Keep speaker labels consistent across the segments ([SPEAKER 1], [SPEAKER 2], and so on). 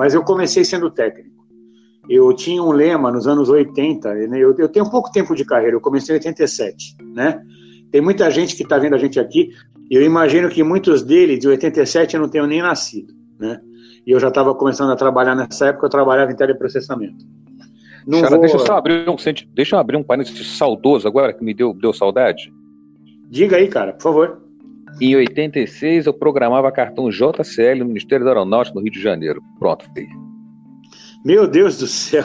[SPEAKER 1] Mas eu comecei sendo técnico. Eu tinha um lema nos anos 80, né, eu, eu tenho pouco tempo de carreira, eu comecei em 87, né? Tem muita gente que está vendo a gente aqui, e eu imagino que muitos deles, de 87, não tenham nem nascido, né? E eu já estava começando a trabalhar nessa época, eu trabalhava em teleprocessamento.
[SPEAKER 2] Não Cara, vou... deixa eu só abrir um, deixa eu abrir um parênteses saudoso agora, que me deu, deu saudade.
[SPEAKER 1] Diga aí, cara, por favor.
[SPEAKER 2] Em 86, eu programava cartão JCL no Ministério da Aeronáutica no Rio de Janeiro. Pronto, filho.
[SPEAKER 1] Meu Deus do céu.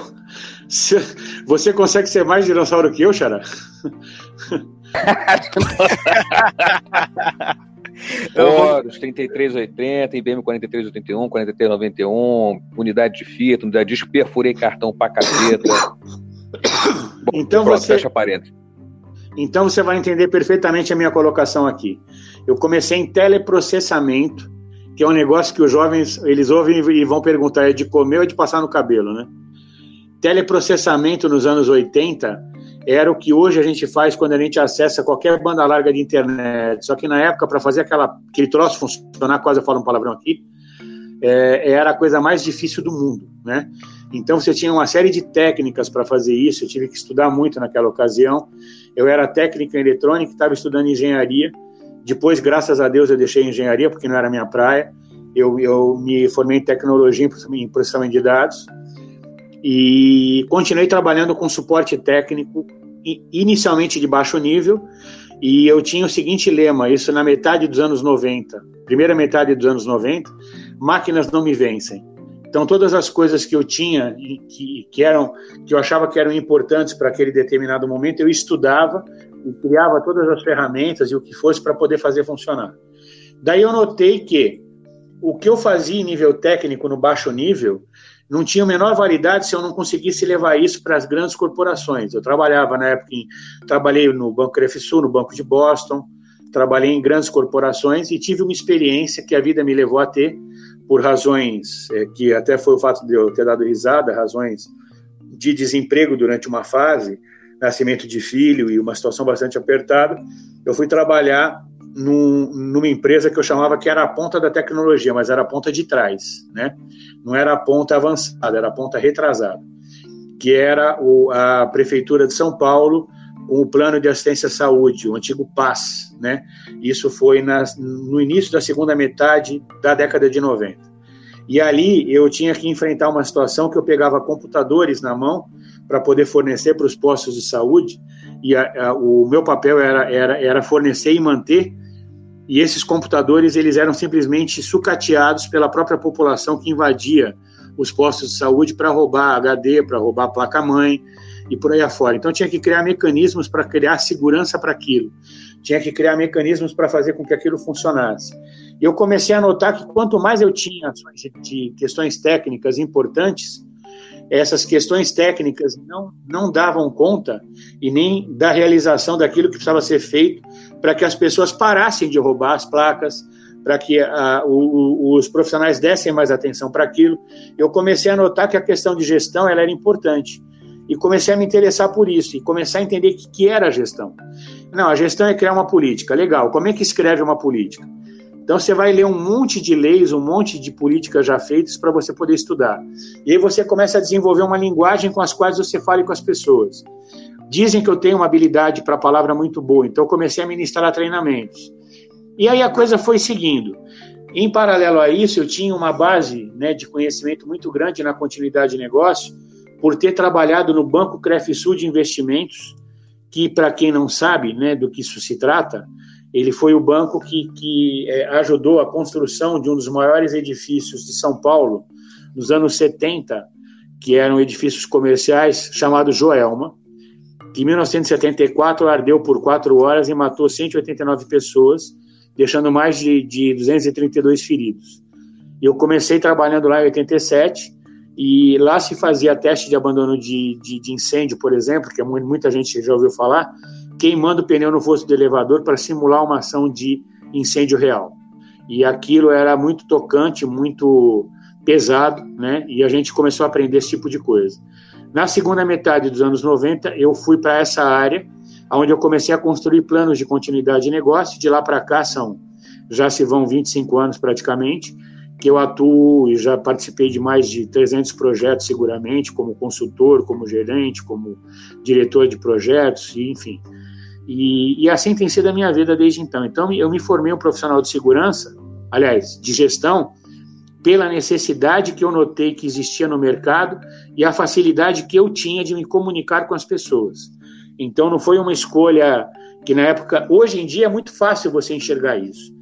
[SPEAKER 1] Você consegue ser mais dinossauro que eu, Xará?
[SPEAKER 2] Horus, 3380, IBM 4381, 4391, unidade de fita, unidade de disco, perfurei cartão pra caceta.
[SPEAKER 1] Bom, então pronto, você... fecha parênteses. Então você vai entender perfeitamente a minha colocação aqui. Eu comecei em teleprocessamento, que é um negócio que os jovens eles ouvem e vão perguntar é de comer ou de passar no cabelo, né? Teleprocessamento nos anos 80 era o que hoje a gente faz quando a gente acessa qualquer banda larga de internet. Só que na época, para fazer aquela, aquele troço funcionar, quase eu falo um palavrão aqui, é, era a coisa mais difícil do mundo, né? Então você tinha uma série de técnicas para fazer isso. Eu tive que estudar muito naquela ocasião. Eu era técnico em eletrônica, estava estudando engenharia. Depois, graças a Deus, eu deixei engenharia porque não era minha praia. Eu, eu me formei em tecnologia em processamento de dados e continuei trabalhando com suporte técnico, inicialmente de baixo nível, e eu tinha o seguinte lema, isso na metade dos anos 90, primeira metade dos anos 90, máquinas não me vencem. Então todas as coisas que eu tinha que, que eram que eu achava que eram importantes para aquele determinado momento, eu estudava e criava todas as ferramentas e o que fosse para poder fazer funcionar. Daí eu notei que o que eu fazia em nível técnico no baixo nível, não tinha a menor validade se eu não conseguisse levar isso para as grandes corporações. Eu trabalhava na época, em, trabalhei no Banco Crefisul, no Banco de Boston, trabalhei em grandes corporações e tive uma experiência que a vida me levou a ter, por razões é, que até foi o fato de eu ter dado risada, razões de desemprego durante uma fase, nascimento de filho e uma situação bastante apertada, eu fui trabalhar num, numa empresa que eu chamava que era a ponta da tecnologia, mas era a ponta de trás, né? Não era a ponta avançada, era a ponta retrasada, que era o, a prefeitura de São Paulo com o plano de assistência à saúde, o antigo PAS, né? Isso foi nas, no início da segunda metade da década de 90. E ali eu tinha que enfrentar uma situação que eu pegava computadores na mão para poder fornecer para os postos de saúde, e a, a, o meu papel era, era, era fornecer e manter e esses computadores eles eram simplesmente sucateados pela própria população que invadia os postos de saúde para roubar HD, para roubar placa-mãe e por aí afora. Então tinha que criar mecanismos para criar segurança para aquilo. Tinha que criar mecanismos para fazer com que aquilo funcionasse. E eu comecei a notar que quanto mais eu tinha de questões técnicas importantes, essas questões técnicas não, não davam conta e nem da realização daquilo que precisava ser feito para que as pessoas parassem de roubar as placas, para que a, o, os profissionais dessem mais atenção para aquilo. Eu comecei a notar que a questão de gestão ela era importante e comecei a me interessar por isso e começar a entender o que, que era a gestão. Não, a gestão é criar uma política. Legal, como é que escreve uma política? Então você vai ler um monte de leis, um monte de políticas já feitas para você poder estudar. E aí você começa a desenvolver uma linguagem com as quais você fale com as pessoas. Dizem que eu tenho uma habilidade para a palavra muito boa, então eu comecei a ministrar treinamentos. E aí a coisa foi seguindo. Em paralelo a isso, eu tinha uma base né, de conhecimento muito grande na continuidade de negócio, por ter trabalhado no Banco Crefisul de Investimentos, que, para quem não sabe né, do que isso se trata, ele foi o banco que, que é, ajudou a construção de um dos maiores edifícios de São Paulo, nos anos 70, que eram edifícios comerciais, chamado Joelma, que em 1974 ardeu por quatro horas e matou 189 pessoas, deixando mais de, de 232 feridos. Eu comecei trabalhando lá em 87 e lá se fazia teste de abandono de, de, de incêndio, por exemplo, que muita gente já ouviu falar, queimando o pneu no fosso do elevador para simular uma ação de incêndio real. E aquilo era muito tocante, muito pesado, né? E a gente começou a aprender esse tipo de coisa. Na segunda metade dos anos 90, eu fui para essa área, onde eu comecei a construir planos de continuidade de negócio. De lá para cá são já se vão 25 anos praticamente, que eu atuo e já participei de mais de 300 projetos seguramente, como consultor, como gerente, como diretor de projetos, enfim. E, e, assim tem sido a minha vida desde então. Então, eu me formei um profissional de segurança, aliás, de gestão, pela necessidade que eu notei que existia no mercado e a facilidade que eu tinha de me comunicar com as pessoas. Então, não foi uma escolha que na época, hoje em dia é muito fácil você enxergar isso.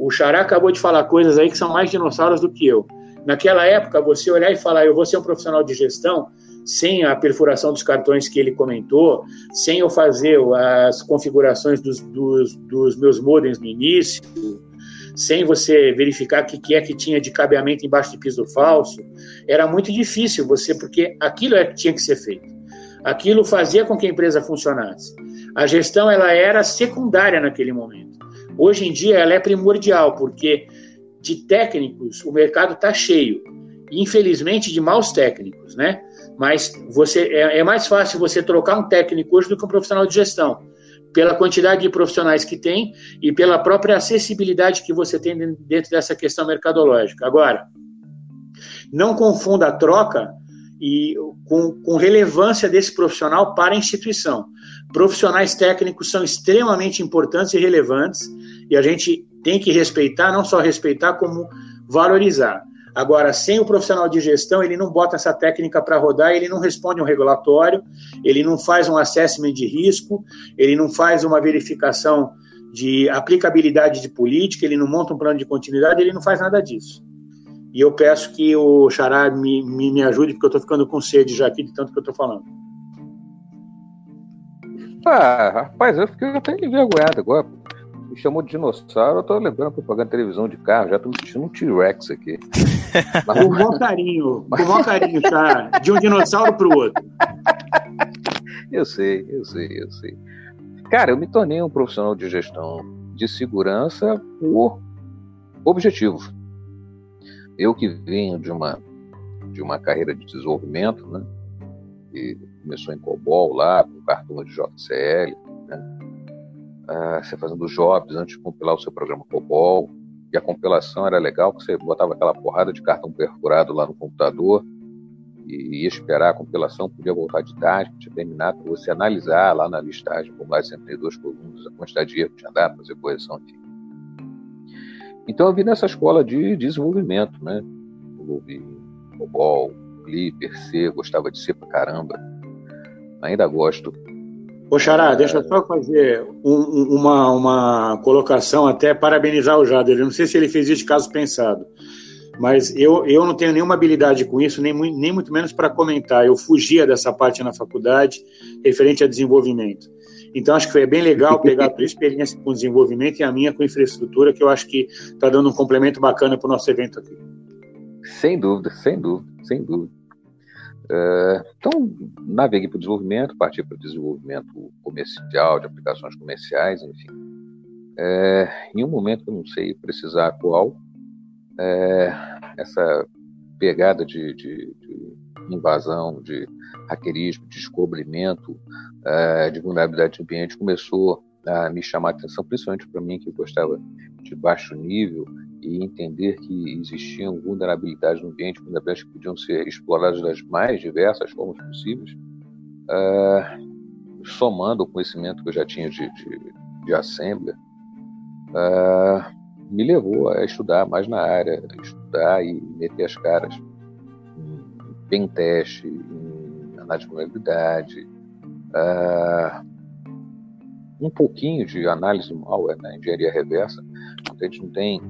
[SPEAKER 1] O Xará acabou de falar coisas aí que são mais dinossauros do que eu. Naquela época, você olhar e falar, eu vou ser um profissional de gestão, sem a perfuração dos cartões que ele comentou, sem eu fazer as configurações dos, dos, dos meus modems no início, sem você verificar o que, que é que tinha de cabeamento embaixo de piso falso, era muito difícil você, porque aquilo é que tinha que ser feito. Aquilo fazia com que a empresa funcionasse. A gestão ela era secundária naquele momento. Hoje em dia ela é primordial, porque de técnicos o mercado está cheio. Infelizmente de maus técnicos, né? Mas você é, é mais fácil você trocar um técnico hoje do que um profissional de gestão pela quantidade de profissionais que tem e pela própria acessibilidade que você tem dentro dessa questão mercadológica. Agora, não confunda a troca e com, com relevância desse profissional para a instituição. Profissionais técnicos são extremamente importantes e relevantes e a gente tem que respeitar, não só respeitar, como valorizar. Agora, sem o profissional de gestão, ele não bota essa técnica para rodar, ele não responde um regulatório, ele não faz um assessment de risco, ele não faz uma verificação de aplicabilidade de política, ele não monta um plano de continuidade, ele não faz nada disso. E eu peço que o Xará me, me, me ajude, porque eu estou ficando com sede já aqui de tanto que eu estou falando.
[SPEAKER 2] Ah, rapaz, eu fiquei até envergonhado agora chamou de dinossauro, eu tô lembrando propaganda de televisão de carro, já tô me sentindo um T-Rex aqui.
[SPEAKER 1] Mas... Com o maior carinho, com o maior carinho, tá? De um dinossauro pro outro.
[SPEAKER 2] Eu sei, eu sei, eu sei. Cara, eu me tornei um profissional de gestão de segurança por objetivo. Eu que venho de uma de uma carreira de desenvolvimento, né? Que começou em COBOL lá, com cartão de JCL, né? Uh, você fazendo jobs antes de compilar o seu programa COBOL. E a compilação era legal, porque você botava aquela porrada de cartão perfurado lá no computador e ia esperar a compilação, podia voltar de tarde, podia terminar, para você analisar lá na listagem, como lá sempre duas colunas, a quantidade de erro que tinha dado, fazer correção, enfim. Então eu vi nessa escola de desenvolvimento, né? COBOL, Clipper, C, gostava de C pra caramba. Ainda gosto.
[SPEAKER 1] Ô Xará, deixa eu só fazer um, uma, uma colocação, até parabenizar o Jader. Eu não sei se ele fez isso de caso pensado, mas eu, eu não tenho nenhuma habilidade com isso, nem, nem muito menos para comentar. Eu fugia dessa parte na faculdade, referente a desenvolvimento. Então, acho que foi bem legal pegar a tua experiência com desenvolvimento e a minha com infraestrutura, que eu acho que está dando um complemento bacana para o nosso evento aqui.
[SPEAKER 2] Sem dúvida, sem dúvida, sem dúvida. Uh, então, naveguei para o desenvolvimento, parti para o desenvolvimento comercial, de aplicações comerciais, enfim. É, em um momento eu não sei precisar qual, é, essa pegada de, de, de, invasão, de hackerismo, de descobrimento é, de vulnerabilidade de ambiente começou a me chamar a atenção, principalmente para mim que gostava de baixo nível e entender que existiam vulnerabilidades no ambiente, vulnerabilidades que podiam ser exploradas das mais diversas formas possíveis, uh, somando o conhecimento que eu já tinha de, de, de Assembler, uh, me levou a estudar mais na área, estudar e meter as caras em pentest, em análise de vulnerabilidade, uh, um pouquinho de análise malware, né, engenharia reversa, a gente não tem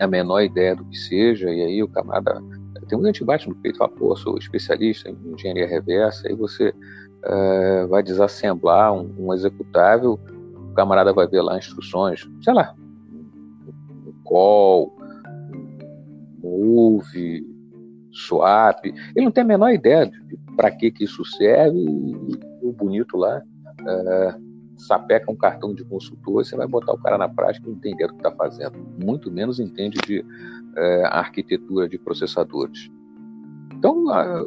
[SPEAKER 2] a menor ideia do que seja, e aí o camarada. Tem um gente bate no peito fala, pô, sou especialista em engenharia reversa, aí você uh, vai desassemblar um, um, executável, o camarada vai ver lá instruções, sei lá, um call, move, swap, ele não tem a menor ideia de para que, que isso serve, e, o bonito lá. Uh, sapeca um cartão de consultor, você vai botar o cara na prática e entender o que está fazendo. Muito menos entende de é, arquitetura de processadores. Então, a,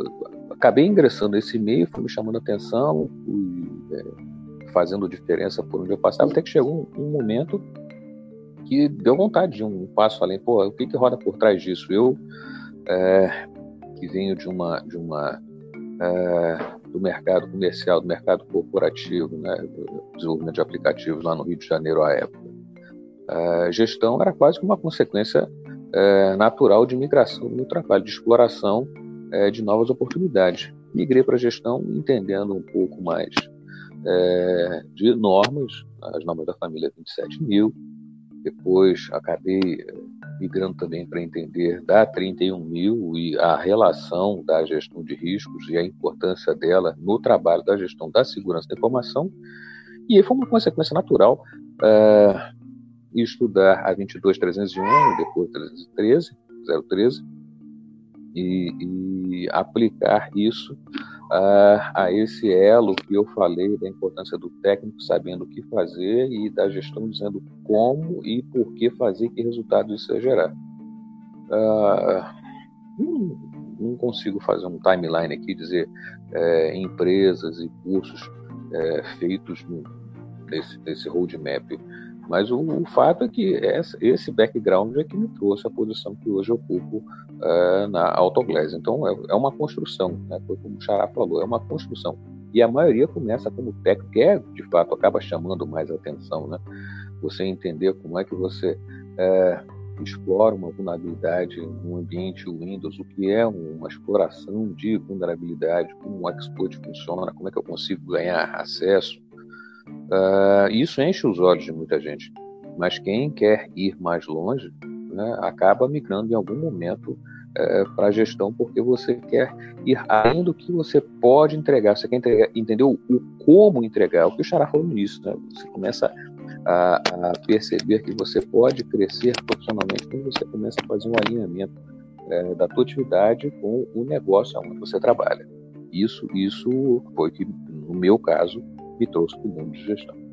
[SPEAKER 2] acabei ingressando nesse meio, fui me chamando a atenção, fui é, fazendo diferença por onde eu passava, até que chegou um, um momento que deu vontade de um passo além. Pô, o que, que roda por trás disso? Eu, é, que venho de uma, de uma é, do mercado comercial, do mercado corporativo, né, desenvolvimento de aplicativos lá no Rio de Janeiro à época, a gestão era quase que uma consequência é, natural de migração no trabalho, de exploração é, de novas oportunidades. Migrei para a gestão entendendo um pouco mais é, de normas, as normas da família 27 mil, depois acabei é, migrando também para entender da 31 mil e a relação da gestão de riscos e a importância dela no trabalho da gestão da segurança da informação. E aí foi uma consequência natural é, estudar a 22301, depois 313, 013, e, e aplicar isso a, a esse elo que eu falei da importância do técnico sabendo o que fazer e da gestão dizendo como e por que fazer, que resultado isso vai gerar. Não, não, consigo fazer um timeline aqui, dizer é, empresas e cursos é, feitos nesse, nesse roadmap, mas o, o fato é que essa, esse background é que me trouxe a posição que hoje ocupo uh, na Autoglass. Então, é, é, uma construção, né? Foi como o Xará falou, é uma construção. E a maioria começa como técnico, que é, de fato, acaba chamando mais atenção, né? Você entender como é que você é, explora uma vulnerabilidade no ambiente Windows, o que é uma exploração de vulnerabilidade, como o exploit funciona, como é que eu consigo ganhar acesso. Uh, isso enche os olhos de muita gente. Mas quem quer ir mais longe né, acaba migrando em algum momento é, para a gestão, porque você quer ir além do que você pode entregar, você quer entregar, entender o, como entregar, o que o Xará falou nisso, né? você começa a, a, perceber que você pode crescer profissionalmente quando você começa a fazer um alinhamento é, da tua atividade com o negócio onde você trabalha. Isso, isso foi que, no meu caso, me trouxe para o mundo de gestão.